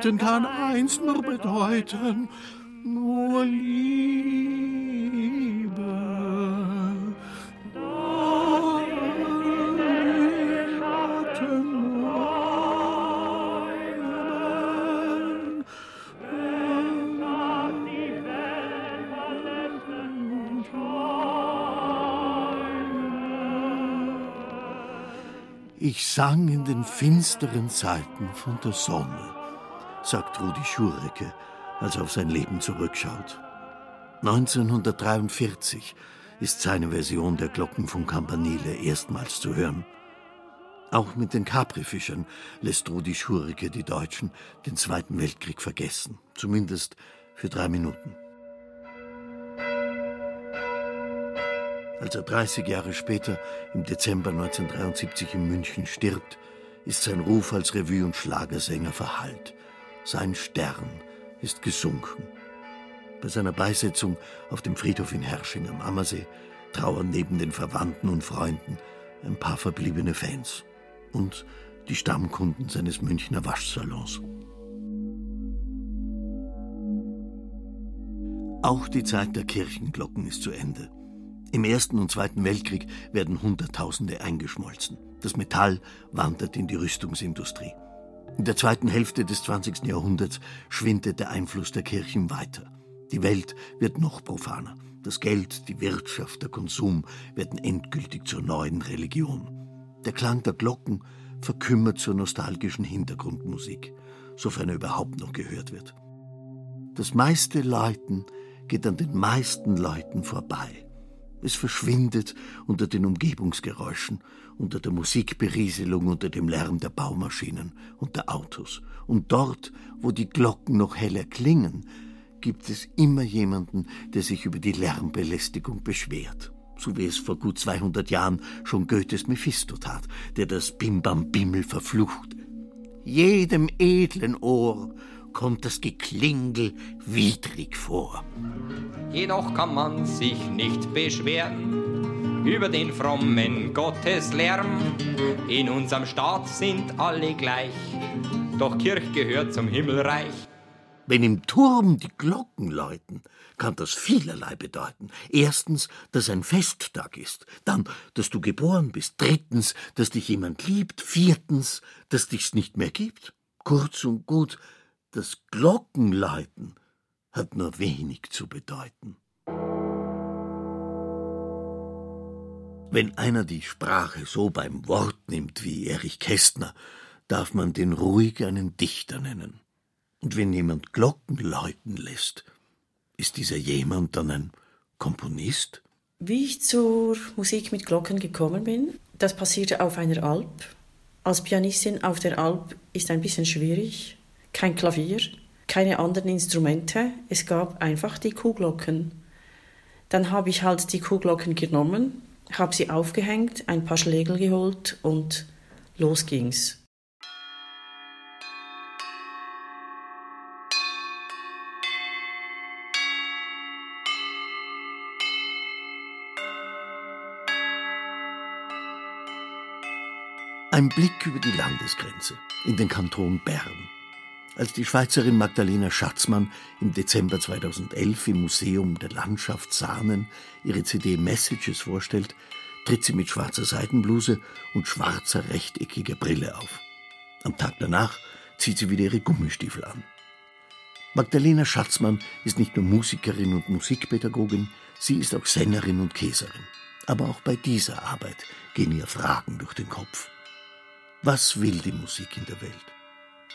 Leiden kann eins nur bedeuten, nur Liebe. Ich sang in den finsteren Zeiten von der Sonne, sagt Rudi Schurecke, als er auf sein Leben zurückschaut. 1943 ist seine Version der Glocken von Campanile erstmals zu hören. Auch mit den Capri-Fischern lässt Rudi Schurecke die Deutschen den Zweiten Weltkrieg vergessen, zumindest für drei Minuten. Als er 30 Jahre später, im Dezember 1973 in München stirbt, ist sein Ruf als Revue- und Schlagersänger verhallt. Sein Stern ist gesunken. Bei seiner Beisetzung auf dem Friedhof in Hersching am Ammersee trauern neben den Verwandten und Freunden ein paar verbliebene Fans und die Stammkunden seines Münchner Waschsalons. Auch die Zeit der Kirchenglocken ist zu Ende. Im Ersten und Zweiten Weltkrieg werden Hunderttausende eingeschmolzen. Das Metall wandert in die Rüstungsindustrie. In der zweiten Hälfte des 20. Jahrhunderts schwindet der Einfluss der Kirchen weiter. Die Welt wird noch profaner. Das Geld, die Wirtschaft, der Konsum werden endgültig zur neuen Religion. Der Klang der Glocken verkümmert zur nostalgischen Hintergrundmusik, sofern er überhaupt noch gehört wird. Das meiste Läuten geht an den meisten Leuten vorbei. Es verschwindet unter den Umgebungsgeräuschen, unter der Musikberieselung, unter dem Lärm der Baumaschinen und der Autos. Und dort, wo die Glocken noch heller klingen, gibt es immer jemanden, der sich über die Lärmbelästigung beschwert. So wie es vor gut 200 Jahren schon Goethes Mephisto tat, der das Bimbam-Bimmel verfluchte. Jedem edlen Ohr kommt das Geklingel widrig vor. Jedoch kann man sich nicht beschweren über den frommen Gotteslärm. In unserem Staat sind alle gleich, doch Kirch gehört zum Himmelreich. Wenn im Turm die Glocken läuten, kann das vielerlei bedeuten. Erstens, dass ein Festtag ist, dann, dass du geboren bist, drittens, dass dich jemand liebt, viertens, dass dich's nicht mehr gibt. Kurz und gut, das Glockenläuten hat nur wenig zu bedeuten. Wenn einer die Sprache so beim Wort nimmt wie Erich Kästner, darf man den ruhig einen Dichter nennen. Und wenn jemand Glocken läuten lässt, ist dieser jemand dann ein Komponist? Wie ich zur Musik mit Glocken gekommen bin, das passierte auf einer Alp. Als Pianistin auf der Alp ist ein bisschen schwierig. Kein Klavier, keine anderen Instrumente, es gab einfach die Kuhglocken. Dann habe ich halt die Kuhglocken genommen, habe sie aufgehängt, ein paar Schlägel geholt und los ging's. Ein Blick über die Landesgrenze in den Kanton Bern. Als die Schweizerin Magdalena Schatzmann im Dezember 2011 im Museum der Landschaft Sahnen ihre CD Messages vorstellt, tritt sie mit schwarzer Seidenbluse und schwarzer rechteckiger Brille auf. Am Tag danach zieht sie wieder ihre Gummistiefel an. Magdalena Schatzmann ist nicht nur Musikerin und Musikpädagogin, sie ist auch Sängerin und Käserin. Aber auch bei dieser Arbeit gehen ihr Fragen durch den Kopf. Was will die Musik in der Welt?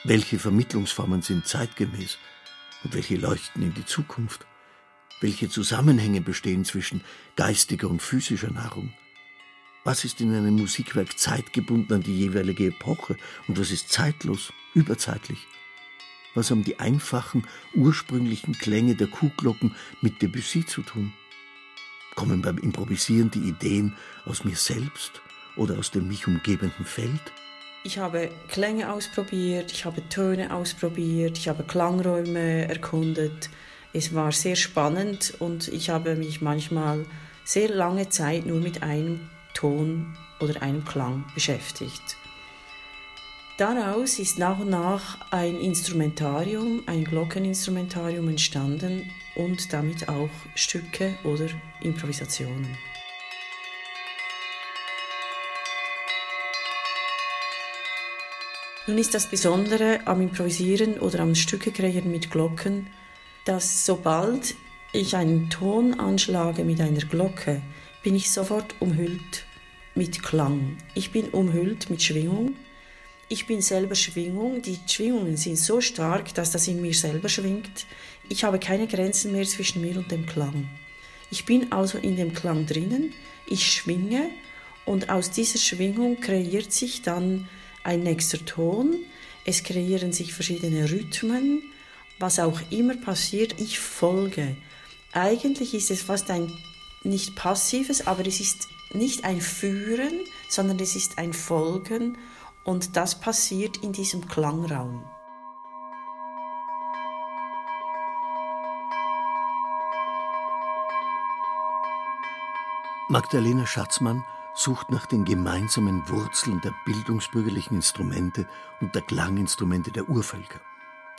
Welche Vermittlungsformen sind zeitgemäß? Und welche leuchten in die Zukunft? Welche Zusammenhänge bestehen zwischen geistiger und physischer Nahrung? Was ist in einem Musikwerk zeitgebunden an die jeweilige Epoche und was ist zeitlos, überzeitlich? Was haben die einfachen, ursprünglichen Klänge der Kuhglocken mit Debussy zu tun? Kommen beim Improvisieren die Ideen aus mir selbst oder aus dem mich umgebenden Feld? Ich habe Klänge ausprobiert, ich habe Töne ausprobiert, ich habe Klangräume erkundet. Es war sehr spannend und ich habe mich manchmal sehr lange Zeit nur mit einem Ton oder einem Klang beschäftigt. Daraus ist nach und nach ein Instrumentarium, ein Glockeninstrumentarium entstanden und damit auch Stücke oder Improvisationen. Nun ist das Besondere am Improvisieren oder am Stücke kreieren mit Glocken, dass sobald ich einen Ton anschlage mit einer Glocke, bin ich sofort umhüllt mit Klang. Ich bin umhüllt mit Schwingung. Ich bin selber Schwingung. Die Schwingungen sind so stark, dass das in mir selber schwingt. Ich habe keine Grenzen mehr zwischen mir und dem Klang. Ich bin also in dem Klang drinnen. Ich schwinge und aus dieser Schwingung kreiert sich dann ein nächster Ton. Es kreieren sich verschiedene Rhythmen. Was auch immer passiert, ich folge. Eigentlich ist es fast ein nicht passives, aber es ist nicht ein Führen, sondern es ist ein Folgen und das passiert in diesem Klangraum. Magdalena Schatzmann sucht nach den gemeinsamen Wurzeln der bildungsbürgerlichen Instrumente und der Klanginstrumente der Urvölker.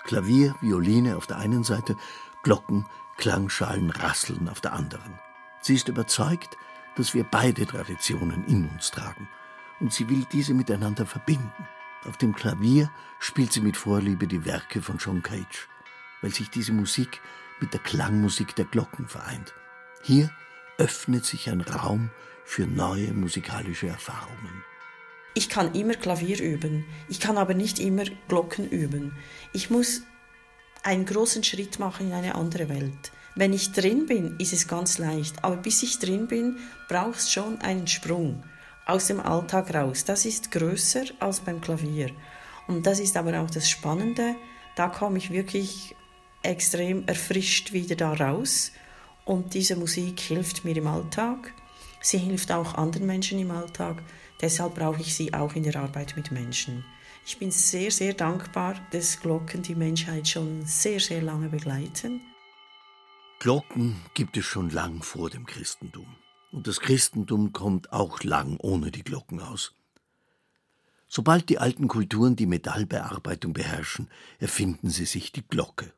Klavier, Violine auf der einen Seite, Glocken, Klangschalen, Rasseln auf der anderen. Sie ist überzeugt, dass wir beide Traditionen in uns tragen und sie will diese miteinander verbinden. Auf dem Klavier spielt sie mit Vorliebe die Werke von John Cage, weil sich diese Musik mit der Klangmusik der Glocken vereint. Hier öffnet sich ein Raum für neue musikalische Erfahrungen. Ich kann immer Klavier üben, ich kann aber nicht immer Glocken üben. Ich muss einen großen Schritt machen in eine andere Welt. Wenn ich drin bin, ist es ganz leicht, aber bis ich drin bin, braucht es schon einen Sprung aus dem Alltag raus. Das ist größer als beim Klavier. Und das ist aber auch das Spannende. Da komme ich wirklich extrem erfrischt wieder da raus. Und diese Musik hilft mir im Alltag. Sie hilft auch anderen Menschen im Alltag. Deshalb brauche ich sie auch in der Arbeit mit Menschen. Ich bin sehr, sehr dankbar, dass Glocken die Menschheit schon sehr, sehr lange begleiten. Glocken gibt es schon lang vor dem Christentum. Und das Christentum kommt auch lang ohne die Glocken aus. Sobald die alten Kulturen die Metallbearbeitung beherrschen, erfinden sie sich die Glocke.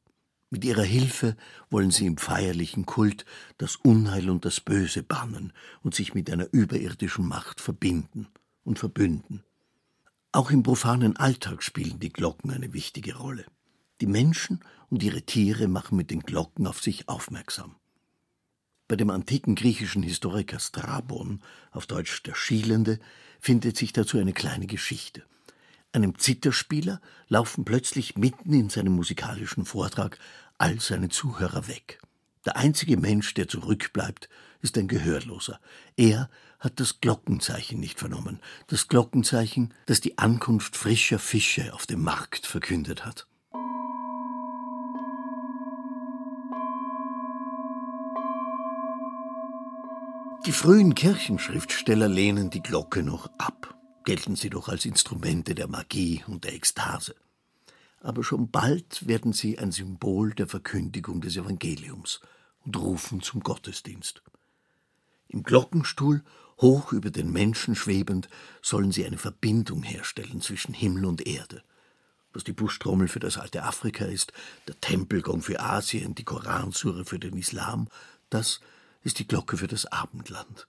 Mit ihrer Hilfe wollen sie im feierlichen Kult das Unheil und das Böse bannen und sich mit einer überirdischen Macht verbinden und verbünden. Auch im profanen Alltag spielen die Glocken eine wichtige Rolle. Die Menschen und ihre Tiere machen mit den Glocken auf sich aufmerksam. Bei dem antiken griechischen Historiker Strabon, auf Deutsch der Schielende, findet sich dazu eine kleine Geschichte. Einem Zitterspieler laufen plötzlich mitten in seinem musikalischen Vortrag all seine Zuhörer weg. Der einzige Mensch, der zurückbleibt, ist ein Gehörloser. Er hat das Glockenzeichen nicht vernommen, das Glockenzeichen, das die Ankunft frischer Fische auf dem Markt verkündet hat. Die frühen Kirchenschriftsteller lehnen die Glocke noch ab, gelten sie doch als Instrumente der Magie und der Ekstase. Aber schon bald werden sie ein Symbol der Verkündigung des Evangeliums und rufen zum Gottesdienst. Im Glockenstuhl, hoch über den Menschen schwebend, sollen sie eine Verbindung herstellen zwischen Himmel und Erde. Was die Buschtrommel für das alte Afrika ist, der Tempelgong für Asien, die Koransure für den Islam, das ist die Glocke für das Abendland.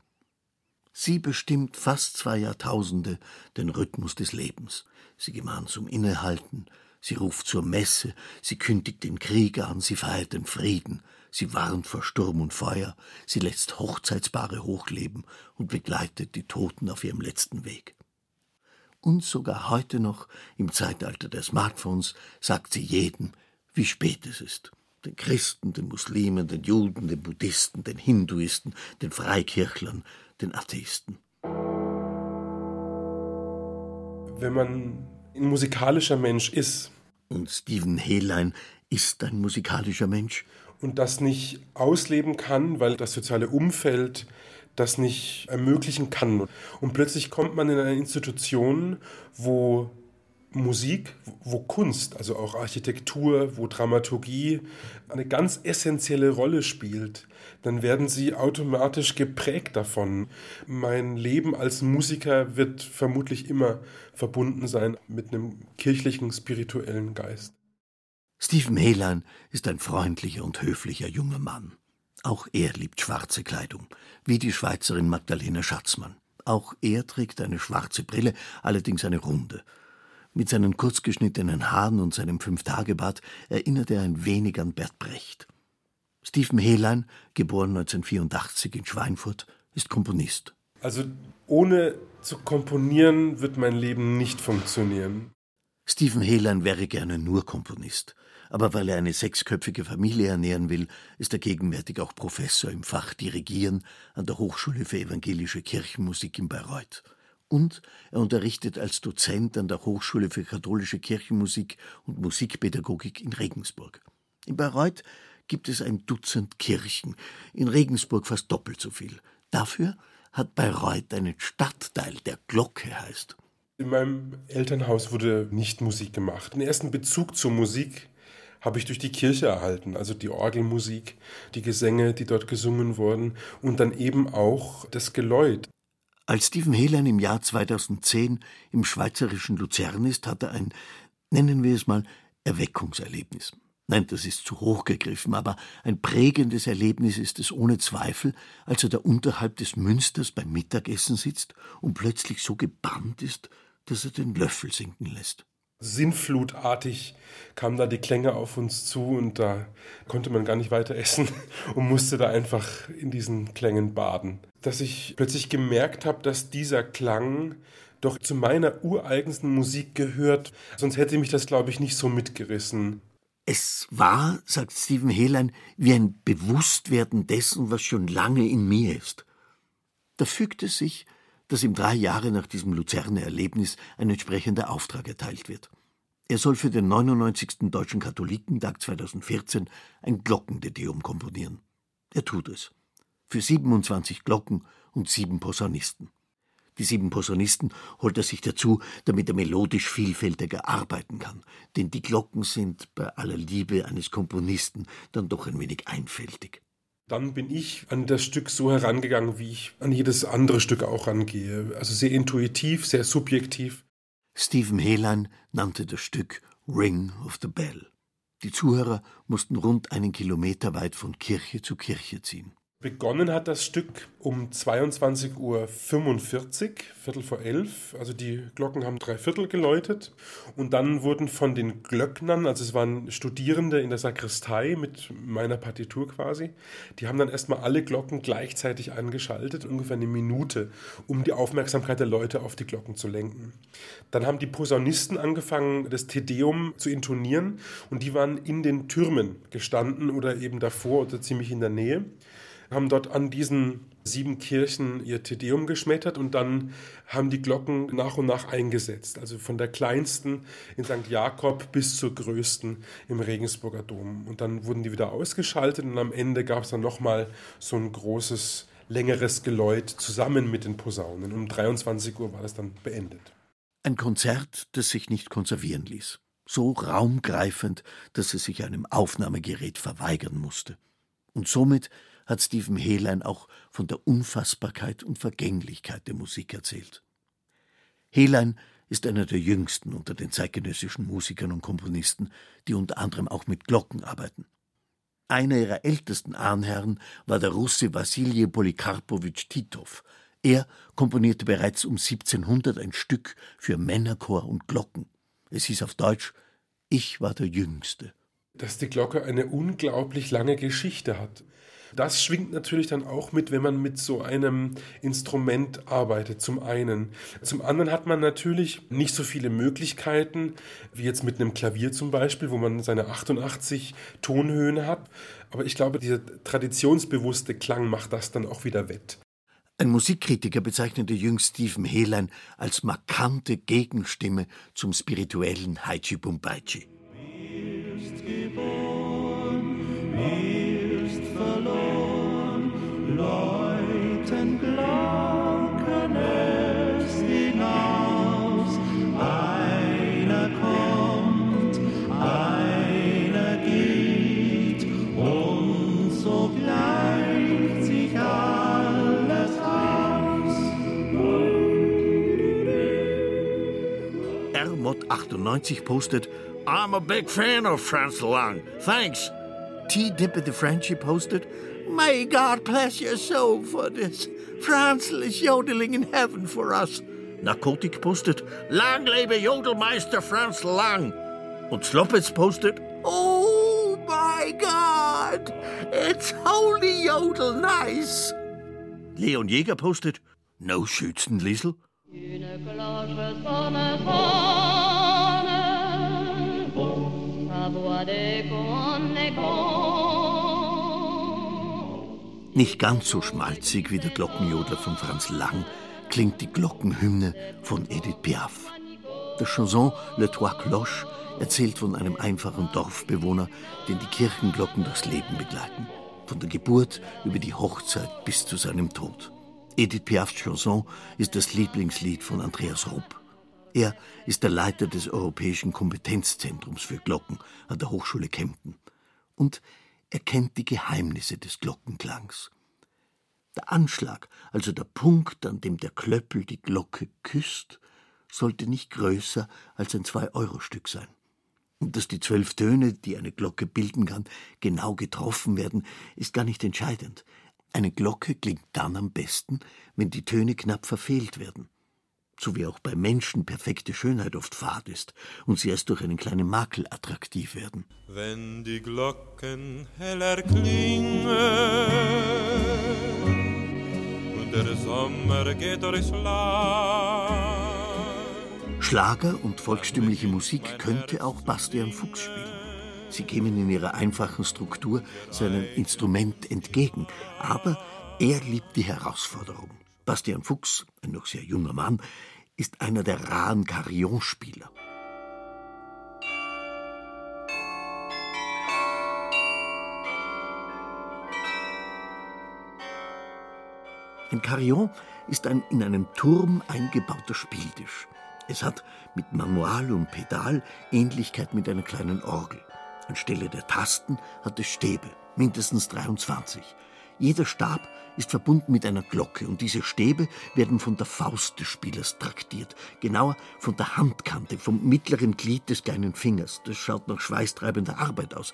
Sie bestimmt fast zwei Jahrtausende den Rhythmus des Lebens. Sie gemahnt zum Innehalten, sie ruft zur Messe, sie kündigt den Krieg an, sie feiert den Frieden, sie warnt vor Sturm und Feuer, sie lässt Hochzeitspaare hochleben und begleitet die Toten auf ihrem letzten Weg. Und sogar heute noch, im Zeitalter der Smartphones, sagt sie jedem, wie spät es ist. Den Christen, den Muslimen, den Juden, den Buddhisten, den Hinduisten, den Freikirchlern, den Atheisten. Wenn man ein musikalischer Mensch ist. Und Stephen Helein ist ein musikalischer Mensch. Und das nicht ausleben kann, weil das soziale Umfeld das nicht ermöglichen kann. Und plötzlich kommt man in eine Institution, wo Musik, wo Kunst, also auch Architektur, wo Dramaturgie eine ganz essentielle Rolle spielt, dann werden sie automatisch geprägt davon. Mein Leben als Musiker wird vermutlich immer verbunden sein mit einem kirchlichen, spirituellen Geist. Stephen Helan ist ein freundlicher und höflicher junger Mann. Auch er liebt schwarze Kleidung, wie die Schweizerin Magdalena Schatzmann. Auch er trägt eine schwarze Brille, allerdings eine runde. Mit seinen kurzgeschnittenen Haaren und seinem Fünftagebart erinnert er ein wenig an Bert Brecht. Stephen Hehlein, geboren 1984 in Schweinfurt, ist Komponist. Also ohne zu komponieren wird mein Leben nicht funktionieren. Stephen Hehlein wäre gerne nur Komponist. Aber weil er eine sechsköpfige Familie ernähren will, ist er gegenwärtig auch Professor im Fach Dirigieren an der Hochschule für evangelische Kirchenmusik in Bayreuth. Und er unterrichtet als Dozent an der Hochschule für katholische Kirchenmusik und Musikpädagogik in Regensburg. In Bayreuth gibt es ein Dutzend Kirchen, in Regensburg fast doppelt so viel. Dafür hat Bayreuth einen Stadtteil, der Glocke heißt. In meinem Elternhaus wurde nicht Musik gemacht. Den ersten Bezug zur Musik habe ich durch die Kirche erhalten, also die Orgelmusik, die Gesänge, die dort gesungen wurden und dann eben auch das Geläut. Als Stephen Helen im Jahr 2010 im schweizerischen Luzern ist, hat er ein, nennen wir es mal, Erweckungserlebnis. Nein, das ist zu hoch gegriffen, aber ein prägendes Erlebnis ist es ohne Zweifel, als er da unterhalb des Münsters beim Mittagessen sitzt und plötzlich so gebannt ist, dass er den Löffel sinken lässt. Sinnflutartig kamen da die Klänge auf uns zu und da konnte man gar nicht weiter essen und musste da einfach in diesen Klängen baden. Dass ich plötzlich gemerkt habe, dass dieser Klang doch zu meiner ureigensten Musik gehört. Sonst hätte mich das, glaube ich, nicht so mitgerissen. Es war, sagt Stephen Hehlein, wie ein Bewusstwerden dessen, was schon lange in mir ist. Da fügt es sich, dass ihm drei Jahre nach diesem Luzerner Erlebnis ein entsprechender Auftrag erteilt wird. Er soll für den 99. Deutschen Katholikentag 2014 ein Glockendedeum komponieren. Er tut es. Für 27 Glocken und sieben Posaunisten. Die sieben Posaunisten holt er sich dazu, damit er melodisch vielfältiger arbeiten kann. Denn die Glocken sind bei aller Liebe eines Komponisten dann doch ein wenig einfältig. Dann bin ich an das Stück so herangegangen, wie ich an jedes andere Stück auch rangehe. Also sehr intuitiv, sehr subjektiv. Stephen Hehlein nannte das Stück Ring of the Bell. Die Zuhörer mussten rund einen Kilometer weit von Kirche zu Kirche ziehen. Begonnen hat das Stück um 22.45 Uhr, Viertel vor elf. Also die Glocken haben drei Viertel geläutet. Und dann wurden von den Glöcknern, also es waren Studierende in der Sakristei mit meiner Partitur quasi, die haben dann erstmal alle Glocken gleichzeitig angeschaltet, ungefähr eine Minute, um die Aufmerksamkeit der Leute auf die Glocken zu lenken. Dann haben die Posaunisten angefangen, das Tedeum zu intonieren und die waren in den Türmen gestanden oder eben davor oder ziemlich in der Nähe haben dort an diesen sieben Kirchen ihr Tedeum geschmettert und dann haben die Glocken nach und nach eingesetzt. Also von der kleinsten in St. Jakob bis zur größten im Regensburger Dom. Und dann wurden die wieder ausgeschaltet und am Ende gab es dann nochmal so ein großes, längeres Geläut zusammen mit den Posaunen. Um 23 Uhr war das dann beendet. Ein Konzert, das sich nicht konservieren ließ. So raumgreifend, dass es sich einem Aufnahmegerät verweigern musste. Und somit hat Stephen Hehlein auch von der Unfassbarkeit und Vergänglichkeit der Musik erzählt. Hehlein ist einer der jüngsten unter den zeitgenössischen Musikern und Komponisten, die unter anderem auch mit Glocken arbeiten. Einer ihrer ältesten Ahnherren war der Russe Wassilij Polikarpowitsch Titov. Er komponierte bereits um 1700 ein Stück für Männerchor und Glocken. Es hieß auf Deutsch Ich war der Jüngste dass die Glocke eine unglaublich lange Geschichte hat. Das schwingt natürlich dann auch mit, wenn man mit so einem Instrument arbeitet, zum einen. Zum anderen hat man natürlich nicht so viele Möglichkeiten, wie jetzt mit einem Klavier zum Beispiel, wo man seine 88 Tonhöhen hat. Aber ich glaube, dieser traditionsbewusste Klang macht das dann auch wieder wett. Ein Musikkritiker bezeichnete jüngst Stephen Hehlein als markante Gegenstimme zum spirituellen Haichi Bumbaichi. Ist geboren, verloren, läuten Glocken es hinaus. Einer kommt, einer geht, und so gleicht sich alles aus. R-Mod 98 postet I'm a big fan of Franz Lang. Thanks. T. Dipper the Frenchy posted, May God bless your soul for this. Franzl is yodeling in heaven for us. Narcotic posted, Lang lebe Jodelmeister Franz Lang. Und Sloppitz posted, Oh my God, it's holy Jodel nice. Leon Jäger posted, No Schützenliesel. Une cloche sonne, sonne, sa voix d'écho Nicht ganz so schmalzig wie der Glockenjodler von Franz Lang klingt die Glockenhymne von Edith Piaf. Der Chanson Le Trois Cloches erzählt von einem einfachen Dorfbewohner, den die Kirchenglocken durchs Leben begleiten. Von der Geburt über die Hochzeit bis zu seinem Tod. Edith Piafs Chanson ist das Lieblingslied von Andreas Rupp. Er ist der Leiter des Europäischen Kompetenzzentrums für Glocken an der Hochschule Kempten. Und er kennt die Geheimnisse des Glockenklangs. Der Anschlag, also der Punkt, an dem der Klöppel die Glocke küsst, sollte nicht größer als ein Zwei-Euro-Stück sein. Und dass die zwölf Töne, die eine Glocke bilden kann, genau getroffen werden, ist gar nicht entscheidend. Eine Glocke klingt dann am besten, wenn die Töne knapp verfehlt werden so wie auch bei Menschen perfekte Schönheit oft fad ist und sie erst durch einen kleinen Makel attraktiv werden. Wenn die Glocken heller klingen und der Sommer geht durchs Land. Schlager und volkstümliche Musik könnte auch Bastian Fuchs spielen. Sie kämen in ihrer einfachen Struktur seinem Instrument entgegen, aber er liebt die Herausforderung. Bastian Fuchs, ein noch sehr junger Mann, ist einer der raren Carillon-Spieler. Ein Carillon ist ein in einem Turm eingebauter Spieltisch. Es hat mit Manual und Pedal Ähnlichkeit mit einer kleinen Orgel. Anstelle der Tasten hat es Stäbe, mindestens 23. Jeder Stab ist verbunden mit einer Glocke und diese Stäbe werden von der Faust des Spielers traktiert, genauer von der Handkante, vom mittleren Glied des kleinen Fingers. Das schaut nach schweißtreibender Arbeit aus.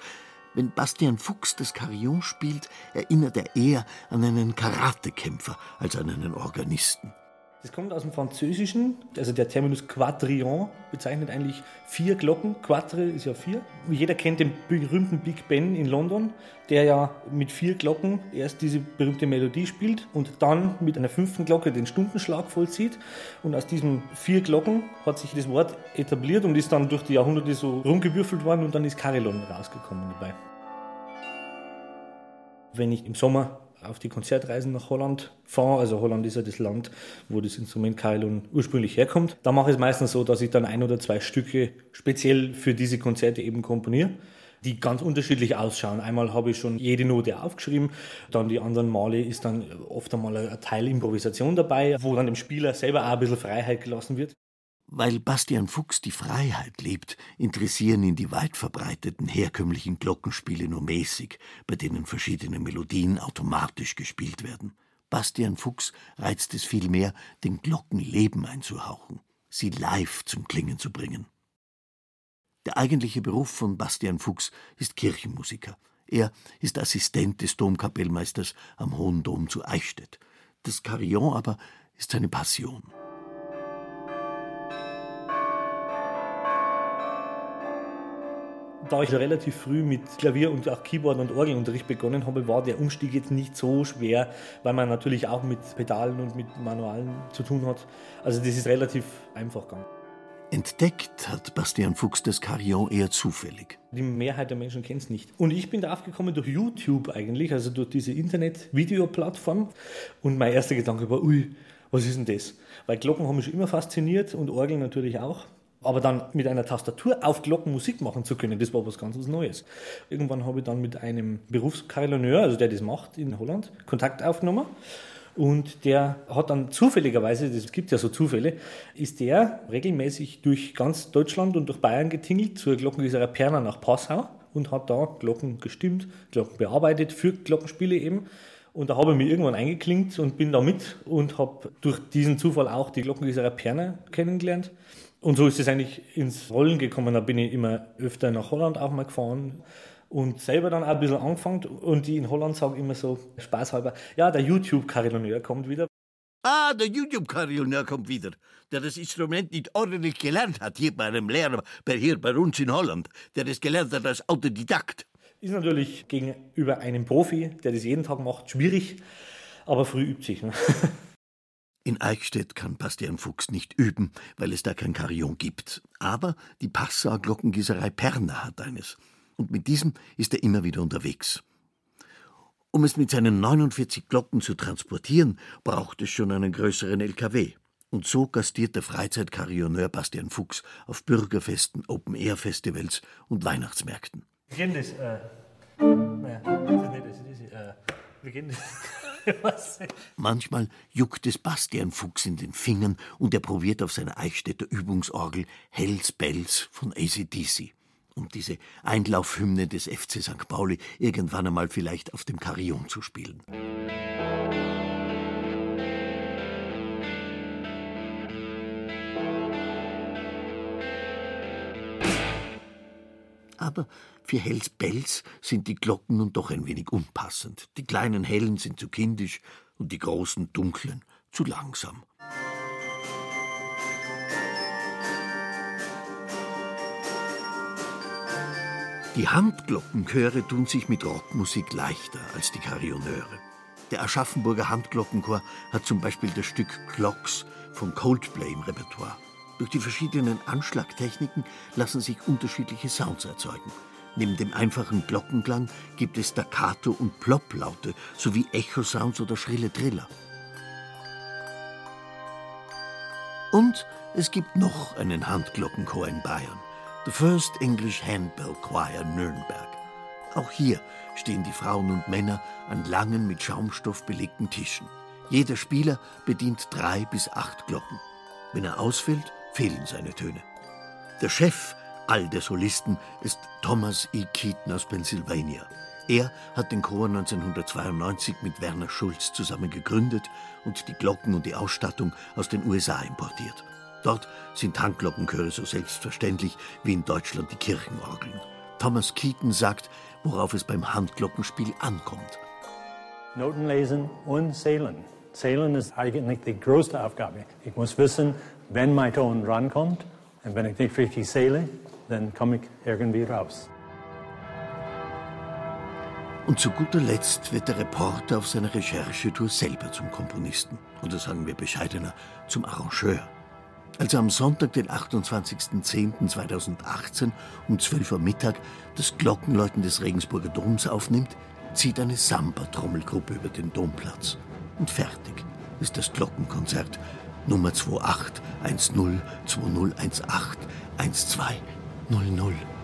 Wenn Bastian Fuchs das Carillon spielt, erinnert er eher an einen Karatekämpfer als an einen Organisten. Das kommt aus dem Französischen, also der Terminus Quadrillon bezeichnet eigentlich vier Glocken. Quatre ist ja vier. Jeder kennt den berühmten Big Ben in London, der ja mit vier Glocken erst diese berühmte Melodie spielt und dann mit einer fünften Glocke den Stundenschlag vollzieht. Und aus diesen vier Glocken hat sich das Wort etabliert und ist dann durch die Jahrhunderte so rumgewürfelt worden und dann ist Carillon rausgekommen dabei. Wenn ich im Sommer auf die Konzertreisen nach Holland fahre. Also Holland ist ja das Land, wo das Instrument Kailon ursprünglich herkommt. Da mache ich es meistens so, dass ich dann ein oder zwei Stücke speziell für diese Konzerte eben komponiere die ganz unterschiedlich ausschauen. Einmal habe ich schon jede Note aufgeschrieben, dann die anderen Male ist dann oft einmal ein Teil Improvisation dabei, wo dann dem Spieler selber auch ein bisschen Freiheit gelassen wird. Weil Bastian Fuchs die Freiheit liebt, interessieren ihn die weit verbreiteten herkömmlichen Glockenspiele nur mäßig, bei denen verschiedene Melodien automatisch gespielt werden. Bastian Fuchs reizt es vielmehr, den Glocken Leben einzuhauchen, sie live zum Klingen zu bringen. Der eigentliche Beruf von Bastian Fuchs ist Kirchenmusiker. Er ist Assistent des Domkapellmeisters am Hohen Dom zu Eichstätt. Das Carillon aber ist seine Passion. Da ich relativ früh mit Klavier und auch Keyboard und Orgelunterricht begonnen habe, war der Umstieg jetzt nicht so schwer, weil man natürlich auch mit Pedalen und mit Manualen zu tun hat. Also das ist relativ einfach gegangen. Entdeckt hat Bastian Fuchs das Carillon eher zufällig. Die Mehrheit der Menschen kennt es nicht. Und ich bin darauf gekommen durch YouTube eigentlich, also durch diese Internet-Videoplattform. Und mein erster Gedanke war, ui, was ist denn das? Weil Glocken haben mich schon immer fasziniert und Orgeln natürlich auch. Aber dann mit einer Tastatur auf Glocken Musik machen zu können, das war was ganz was Neues. Irgendwann habe ich dann mit einem Berufskarillonneur, also der das macht in Holland, Kontakt aufgenommen. Und der hat dann zufälligerweise, es gibt ja so Zufälle, ist der regelmäßig durch ganz Deutschland und durch Bayern getingelt zur Glockengießerei Perner nach Passau und hat da Glocken gestimmt, Glocken bearbeitet für Glockenspiele eben. Und da habe ich mich irgendwann eingeklinkt und bin da mit und habe durch diesen Zufall auch die Glockengießerei Perner kennengelernt. Und so ist es eigentlich ins Rollen gekommen. Da bin ich immer öfter nach Holland auch mal gefahren und selber dann auch ein bisschen angefangen. Und die in Holland sagen immer so spaßhalber, ja, der YouTube-Carillonneur kommt wieder. Ah, der YouTube-Carillonneur kommt wieder, der das Instrument nicht ordentlich gelernt hat, hier bei einem Lehrer, bei, hier bei uns in Holland, der das gelernt hat als Autodidakt. Ist natürlich gegenüber einem Profi, der das jeden Tag macht, schwierig, aber früh übt sich. Ne? In Eichstätt kann Bastian Fuchs nicht üben, weil es da kein Carillon gibt. Aber die Passauer Glockengießerei Perner hat eines. Und mit diesem ist er immer wieder unterwegs. Um es mit seinen 49 Glocken zu transportieren, braucht es schon einen größeren LKW. Und so gastiert der Freizeitkarillonneur Bastian Fuchs auf Bürgerfesten, Open-Air-Festivals und Weihnachtsmärkten. Wir kennen das. Äh, naja, das ist nicht das ist, äh, wir kennen das. Manchmal juckt es Bastian Fuchs in den Fingern und er probiert auf seiner Eichstätter Übungsorgel Hells Bells von ACDC. Um diese Einlaufhymne des FC St. Pauli irgendwann einmal vielleicht auf dem Carillon zu spielen. Aber für Hells Bells sind die Glocken nun doch ein wenig unpassend. Die kleinen hellen sind zu kindisch und die großen dunklen zu langsam. Die Handglockenchöre tun sich mit Rockmusik leichter als die Carillonneure. Der Aschaffenburger Handglockenchor hat zum Beispiel das Stück Clocks von Coldplay im Repertoire. Durch die verschiedenen Anschlagtechniken lassen sich unterschiedliche Sounds erzeugen. Neben dem einfachen Glockenklang gibt es Staccato und Plopplaute sowie Echo-Sounds oder schrille Triller. Und es gibt noch einen Handglockenchor in Bayern. The First English Handbell Choir Nürnberg. Auch hier stehen die Frauen und Männer an langen mit Schaumstoff belegten Tischen. Jeder Spieler bedient drei bis acht Glocken. Wenn er ausfällt, fehlen seine Töne. Der Chef all der Solisten ist Thomas E. Keaton aus Pennsylvania. Er hat den Chor 1992 mit Werner Schulz zusammen gegründet und die Glocken und die Ausstattung aus den USA importiert. Dort sind Handglockenchöre so selbstverständlich wie in Deutschland die Kirchenorgeln. Thomas Keaton sagt, worauf es beim Handglockenspiel ankommt. Noten lesen und zählen. Zählen ist eigentlich die größte Aufgabe. Ich muss wissen, wenn mein Ton rankommt und wenn ich nicht richtig zähle, dann komme ich irgendwie raus. Und zu guter Letzt wird der Reporter auf seiner Recherchetour selber zum Komponisten. Oder sagen wir bescheidener, zum Arrangeur. Als er am Sonntag, den 28.10.2018 um 12 Uhr Mittag das Glockenläuten des Regensburger Doms aufnimmt, zieht eine Samba-Trommelgruppe über den Domplatz. Und fertig ist das Glockenkonzert Nummer 2810 2018 1200.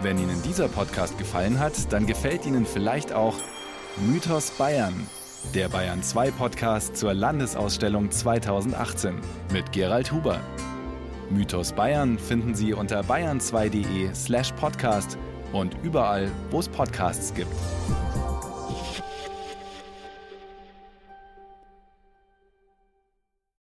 Wenn Ihnen dieser Podcast gefallen hat, dann gefällt Ihnen vielleicht auch Mythos Bayern, der Bayern 2 Podcast zur Landesausstellung 2018 mit Gerald Huber. Mythos Bayern finden Sie unter bayern2.de slash podcast und überall, wo es Podcasts gibt.